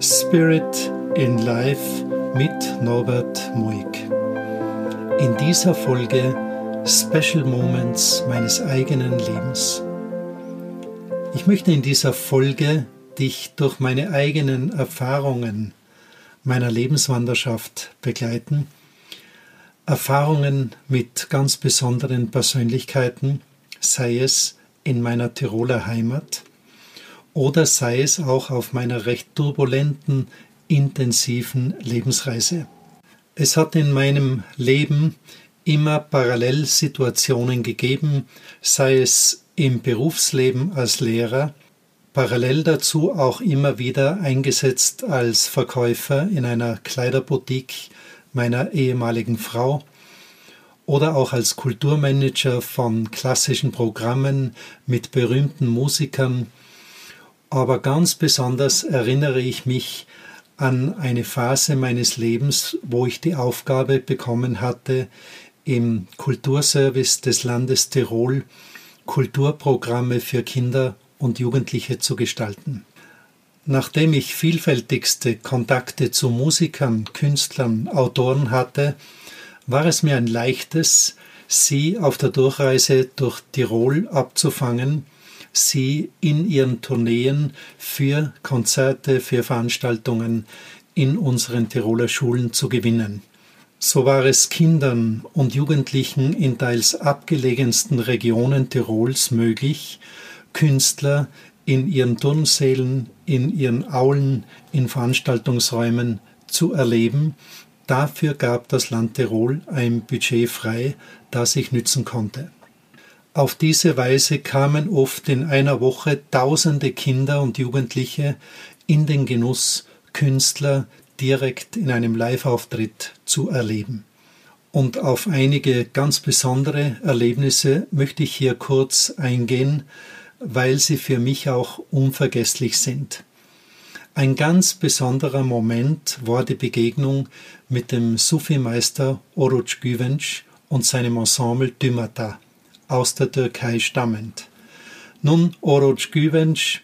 Spirit in Life mit Norbert Muig. In dieser Folge Special Moments meines eigenen Lebens. Ich möchte in dieser Folge dich durch meine eigenen Erfahrungen meiner Lebenswanderschaft begleiten. Erfahrungen mit ganz besonderen Persönlichkeiten, sei es in meiner Tiroler Heimat, oder sei es auch auf meiner recht turbulenten, intensiven Lebensreise. Es hat in meinem Leben immer Parallelsituationen gegeben, sei es im Berufsleben als Lehrer, parallel dazu auch immer wieder eingesetzt als Verkäufer in einer Kleiderboutique meiner ehemaligen Frau oder auch als Kulturmanager von klassischen Programmen mit berühmten Musikern aber ganz besonders erinnere ich mich an eine Phase meines Lebens, wo ich die Aufgabe bekommen hatte, im Kulturservice des Landes Tirol Kulturprogramme für Kinder und Jugendliche zu gestalten. Nachdem ich vielfältigste Kontakte zu Musikern, Künstlern, Autoren hatte, war es mir ein leichtes, sie auf der Durchreise durch Tirol abzufangen sie in ihren Tourneen für Konzerte, für Veranstaltungen in unseren Tiroler Schulen zu gewinnen. So war es Kindern und Jugendlichen in teils abgelegensten Regionen Tirols möglich, Künstler in ihren Turnsälen, in ihren Aulen, in Veranstaltungsräumen zu erleben. Dafür gab das Land Tirol ein Budget frei, das ich nützen konnte. Auf diese Weise kamen oft in einer Woche tausende Kinder und Jugendliche in den Genuss, Künstler direkt in einem Live-Auftritt zu erleben. Und auf einige ganz besondere Erlebnisse möchte ich hier kurz eingehen, weil sie für mich auch unvergesslich sind. Ein ganz besonderer Moment war die Begegnung mit dem Sufi-Meister Oruç Güvenç und seinem Ensemble Dümata aus der Türkei stammend. Nun, Oroc Güvenç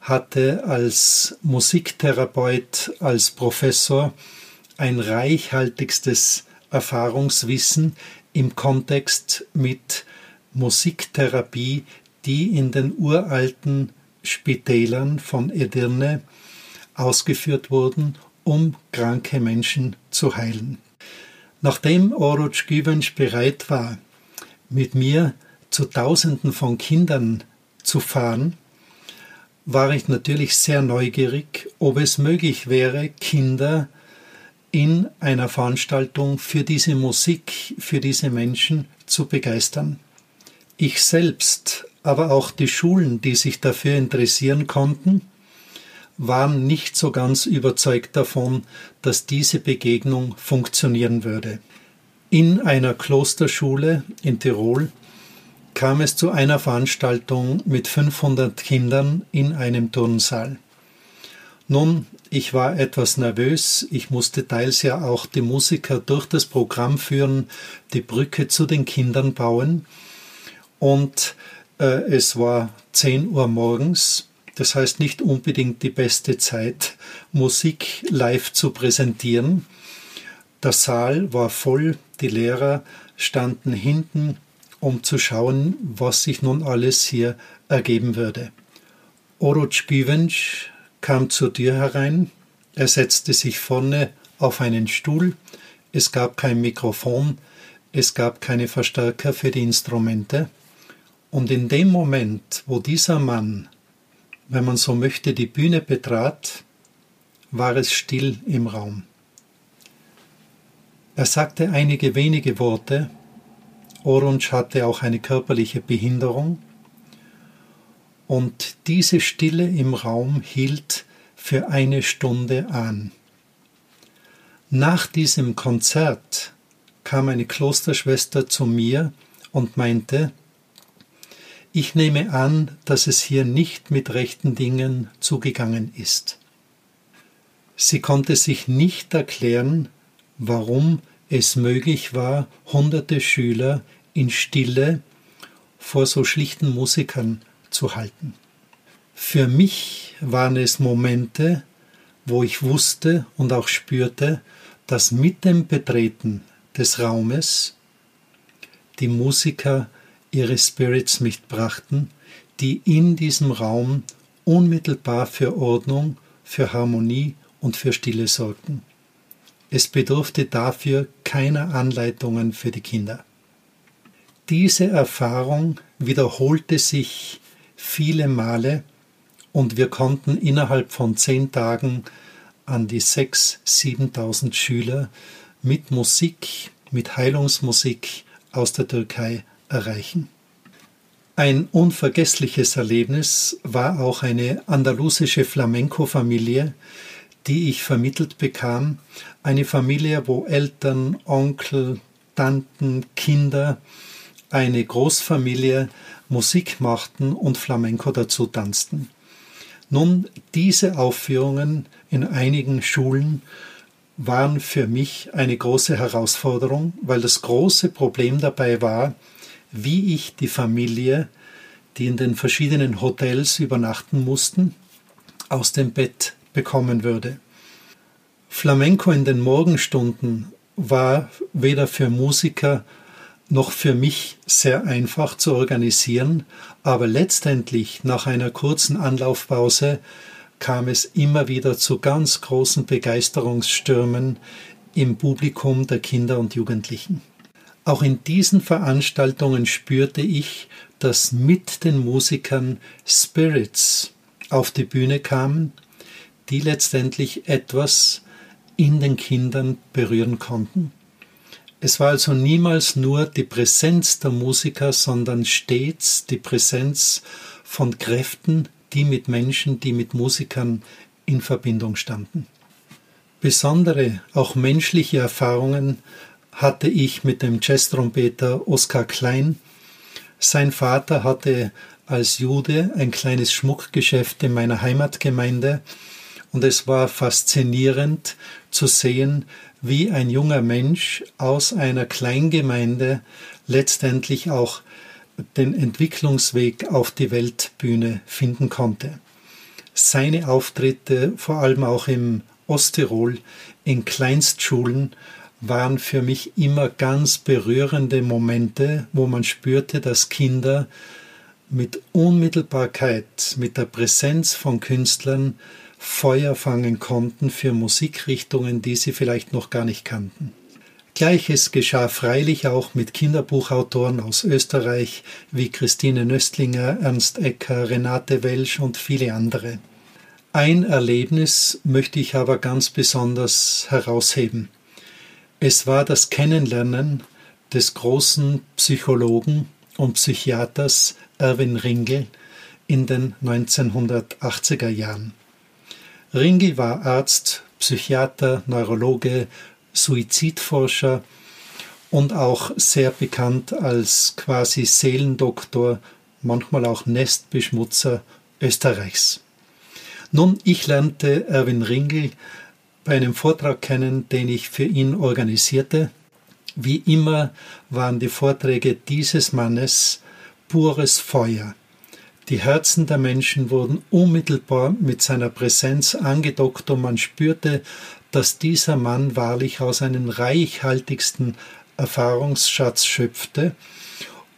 hatte als Musiktherapeut, als Professor ein reichhaltigstes Erfahrungswissen im Kontext mit Musiktherapie, die in den uralten Spitälern von Edirne ausgeführt wurden, um kranke Menschen zu heilen. Nachdem Oroc Güvenç bereit war, mit mir zu Tausenden von Kindern zu fahren, war ich natürlich sehr neugierig, ob es möglich wäre, Kinder in einer Veranstaltung für diese Musik, für diese Menschen zu begeistern. Ich selbst, aber auch die Schulen, die sich dafür interessieren konnten, waren nicht so ganz überzeugt davon, dass diese Begegnung funktionieren würde. In einer Klosterschule in Tirol kam es zu einer Veranstaltung mit 500 Kindern in einem Turnsaal. Nun, ich war etwas nervös, ich musste teils ja auch die Musiker durch das Programm führen, die Brücke zu den Kindern bauen und äh, es war 10 Uhr morgens, das heißt nicht unbedingt die beste Zeit, Musik live zu präsentieren. Der Saal war voll, die Lehrer standen hinten, um zu schauen, was sich nun alles hier ergeben würde. Oruc Güvenc kam zur Tür herein, er setzte sich vorne auf einen Stuhl, es gab kein Mikrofon, es gab keine Verstärker für die Instrumente, und in dem Moment, wo dieser Mann, wenn man so möchte, die Bühne betrat, war es still im Raum. Er sagte einige wenige Worte. Orange hatte auch eine körperliche Behinderung. Und diese Stille im Raum hielt für eine Stunde an. Nach diesem Konzert kam eine Klosterschwester zu mir und meinte, ich nehme an, dass es hier nicht mit rechten Dingen zugegangen ist. Sie konnte sich nicht erklären, warum es möglich war, hunderte Schüler in Stille vor so schlichten Musikern zu halten. Für mich waren es Momente, wo ich wusste und auch spürte, dass mit dem Betreten des Raumes die Musiker ihre Spirits mitbrachten, die in diesem Raum unmittelbar für Ordnung, für Harmonie und für Stille sorgten. Es bedurfte dafür keiner Anleitungen für die Kinder. Diese Erfahrung wiederholte sich viele Male und wir konnten innerhalb von zehn Tagen an die sechs, siebentausend Schüler mit Musik, mit Heilungsmusik aus der Türkei erreichen. Ein unvergessliches Erlebnis war auch eine andalusische Flamenco-Familie, die ich vermittelt bekam. Eine Familie, wo Eltern, Onkel, Tanten, Kinder, eine Großfamilie Musik machten und Flamenco dazu tanzten. Nun, diese Aufführungen in einigen Schulen waren für mich eine große Herausforderung, weil das große Problem dabei war, wie ich die Familie, die in den verschiedenen Hotels übernachten mussten, aus dem Bett bekommen würde. Flamenco in den Morgenstunden war weder für Musiker noch für mich sehr einfach zu organisieren, aber letztendlich nach einer kurzen Anlaufpause kam es immer wieder zu ganz großen Begeisterungsstürmen im Publikum der Kinder und Jugendlichen. Auch in diesen Veranstaltungen spürte ich, dass mit den Musikern Spirits auf die Bühne kamen, die letztendlich etwas in den Kindern berühren konnten. Es war also niemals nur die Präsenz der Musiker, sondern stets die Präsenz von Kräften, die mit Menschen, die mit Musikern in Verbindung standen. Besondere, auch menschliche Erfahrungen hatte ich mit dem Jazztrompeter Oskar Klein. Sein Vater hatte als Jude ein kleines Schmuckgeschäft in meiner Heimatgemeinde und es war faszinierend zu sehen, wie ein junger Mensch aus einer Kleingemeinde letztendlich auch den Entwicklungsweg auf die Weltbühne finden konnte. Seine Auftritte, vor allem auch im Osttirol, in Kleinstschulen, waren für mich immer ganz berührende Momente, wo man spürte, dass Kinder mit Unmittelbarkeit, mit der Präsenz von Künstlern Feuer fangen konnten für Musikrichtungen, die sie vielleicht noch gar nicht kannten. Gleiches geschah freilich auch mit Kinderbuchautoren aus Österreich wie Christine Nöstlinger, Ernst Ecker, Renate Welsch und viele andere. Ein Erlebnis möchte ich aber ganz besonders herausheben. Es war das Kennenlernen des großen Psychologen und Psychiaters Erwin Ringel in den 1980er Jahren. Ringel war Arzt, Psychiater, Neurologe, Suizidforscher und auch sehr bekannt als quasi Seelendoktor, manchmal auch Nestbeschmutzer Österreichs. Nun, ich lernte Erwin Ringel bei einem Vortrag kennen, den ich für ihn organisierte. Wie immer waren die Vorträge dieses Mannes pures Feuer. Die Herzen der Menschen wurden unmittelbar mit seiner Präsenz angedockt und man spürte, dass dieser Mann wahrlich aus einem reichhaltigsten Erfahrungsschatz schöpfte,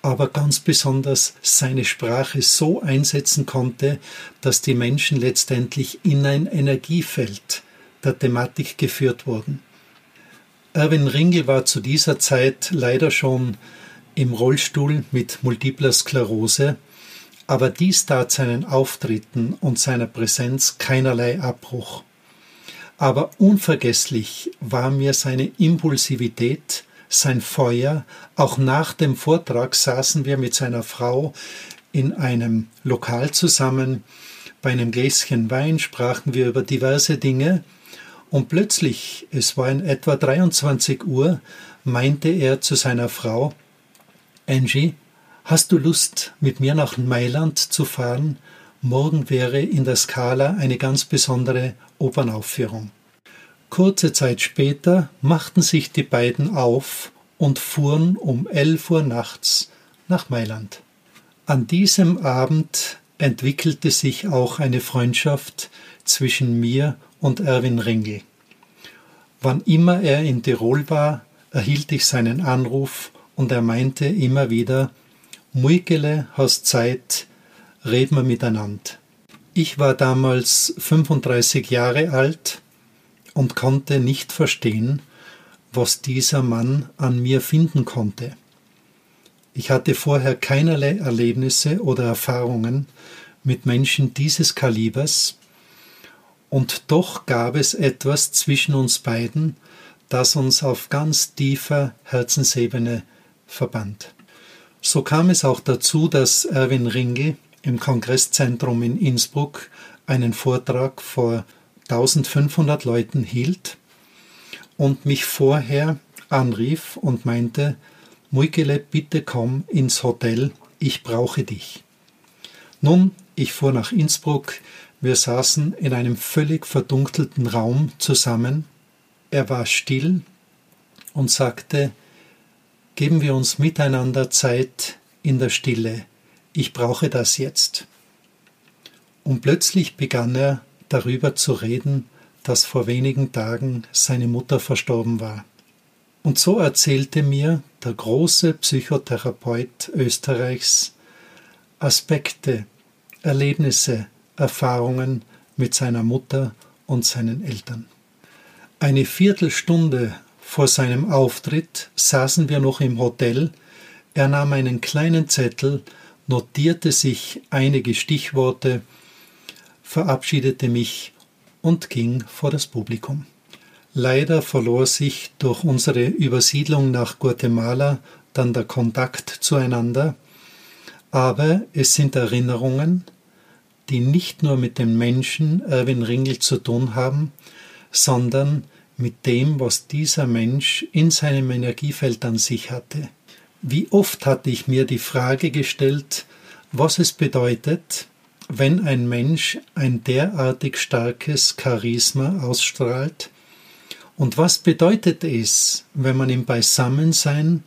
aber ganz besonders seine Sprache so einsetzen konnte, dass die Menschen letztendlich in ein Energiefeld der Thematik geführt wurden. Erwin Ringel war zu dieser Zeit leider schon im Rollstuhl mit multipler Sklerose aber dies tat seinen Auftritten und seiner Präsenz keinerlei Abbruch. Aber unvergesslich war mir seine Impulsivität, sein Feuer. Auch nach dem Vortrag saßen wir mit seiner Frau in einem Lokal zusammen. Bei einem Gläschen Wein sprachen wir über diverse Dinge. Und plötzlich, es war in etwa 23 Uhr, meinte er zu seiner Frau, Angie, Hast du Lust, mit mir nach Mailand zu fahren? Morgen wäre in der Scala eine ganz besondere Opernaufführung. Kurze Zeit später machten sich die beiden auf und fuhren um elf Uhr nachts nach Mailand. An diesem Abend entwickelte sich auch eine Freundschaft zwischen mir und Erwin Ringel. Wann immer er in Tirol war, erhielt ich seinen Anruf und er meinte immer wieder, Muikele, hast Zeit, reden wir miteinander. Ich war damals 35 Jahre alt und konnte nicht verstehen, was dieser Mann an mir finden konnte. Ich hatte vorher keinerlei Erlebnisse oder Erfahrungen mit Menschen dieses Kalibers, und doch gab es etwas zwischen uns beiden, das uns auf ganz tiefer Herzensebene verband. So kam es auch dazu, dass Erwin Ringel im Kongresszentrum in Innsbruck einen Vortrag vor 1500 Leuten hielt und mich vorher anrief und meinte, Muikele, bitte komm ins Hotel, ich brauche dich. Nun, ich fuhr nach Innsbruck, wir saßen in einem völlig verdunkelten Raum zusammen. Er war still und sagte, geben wir uns miteinander Zeit in der Stille, ich brauche das jetzt. Und plötzlich begann er darüber zu reden, dass vor wenigen Tagen seine Mutter verstorben war. Und so erzählte mir der große Psychotherapeut Österreichs Aspekte, Erlebnisse, Erfahrungen mit seiner Mutter und seinen Eltern. Eine Viertelstunde vor seinem Auftritt saßen wir noch im Hotel. Er nahm einen kleinen Zettel, notierte sich einige Stichworte, verabschiedete mich und ging vor das Publikum. Leider verlor sich durch unsere Übersiedlung nach Guatemala dann der Kontakt zueinander, aber es sind Erinnerungen, die nicht nur mit dem Menschen Erwin Ringel zu tun haben, sondern mit dem, was dieser Mensch in seinem Energiefeld an sich hatte. Wie oft hatte ich mir die Frage gestellt, was es bedeutet, wenn ein Mensch ein derartig starkes Charisma ausstrahlt? Und was bedeutet es, wenn man im Beisammensein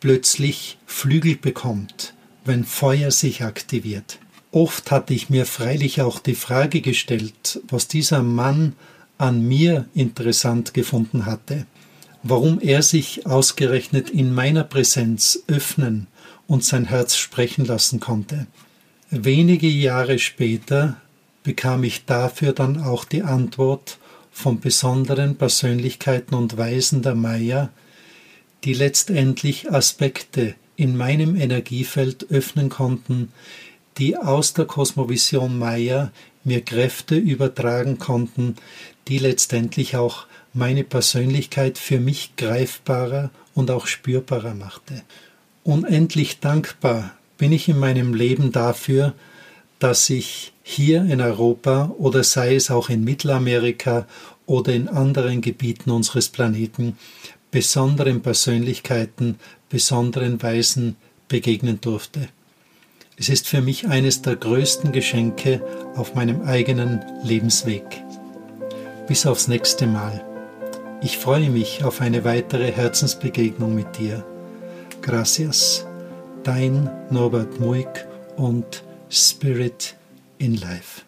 plötzlich Flügel bekommt, wenn Feuer sich aktiviert? Oft hatte ich mir freilich auch die Frage gestellt, was dieser Mann an mir interessant gefunden hatte, warum er sich ausgerechnet in meiner Präsenz öffnen und sein Herz sprechen lassen konnte. Wenige Jahre später bekam ich dafür dann auch die Antwort von besonderen Persönlichkeiten und Weisen der Maya, die letztendlich Aspekte in meinem Energiefeld öffnen konnten, die aus der Kosmovision Maya mir Kräfte übertragen konnten, die letztendlich auch meine Persönlichkeit für mich greifbarer und auch spürbarer machte. Unendlich dankbar bin ich in meinem Leben dafür, dass ich hier in Europa oder sei es auch in Mittelamerika oder in anderen Gebieten unseres Planeten besonderen Persönlichkeiten, besonderen Weisen begegnen durfte. Es ist für mich eines der größten Geschenke auf meinem eigenen Lebensweg. Bis aufs nächste Mal. Ich freue mich auf eine weitere Herzensbegegnung mit dir. Gracias dein Norbert Muig und Spirit in Life.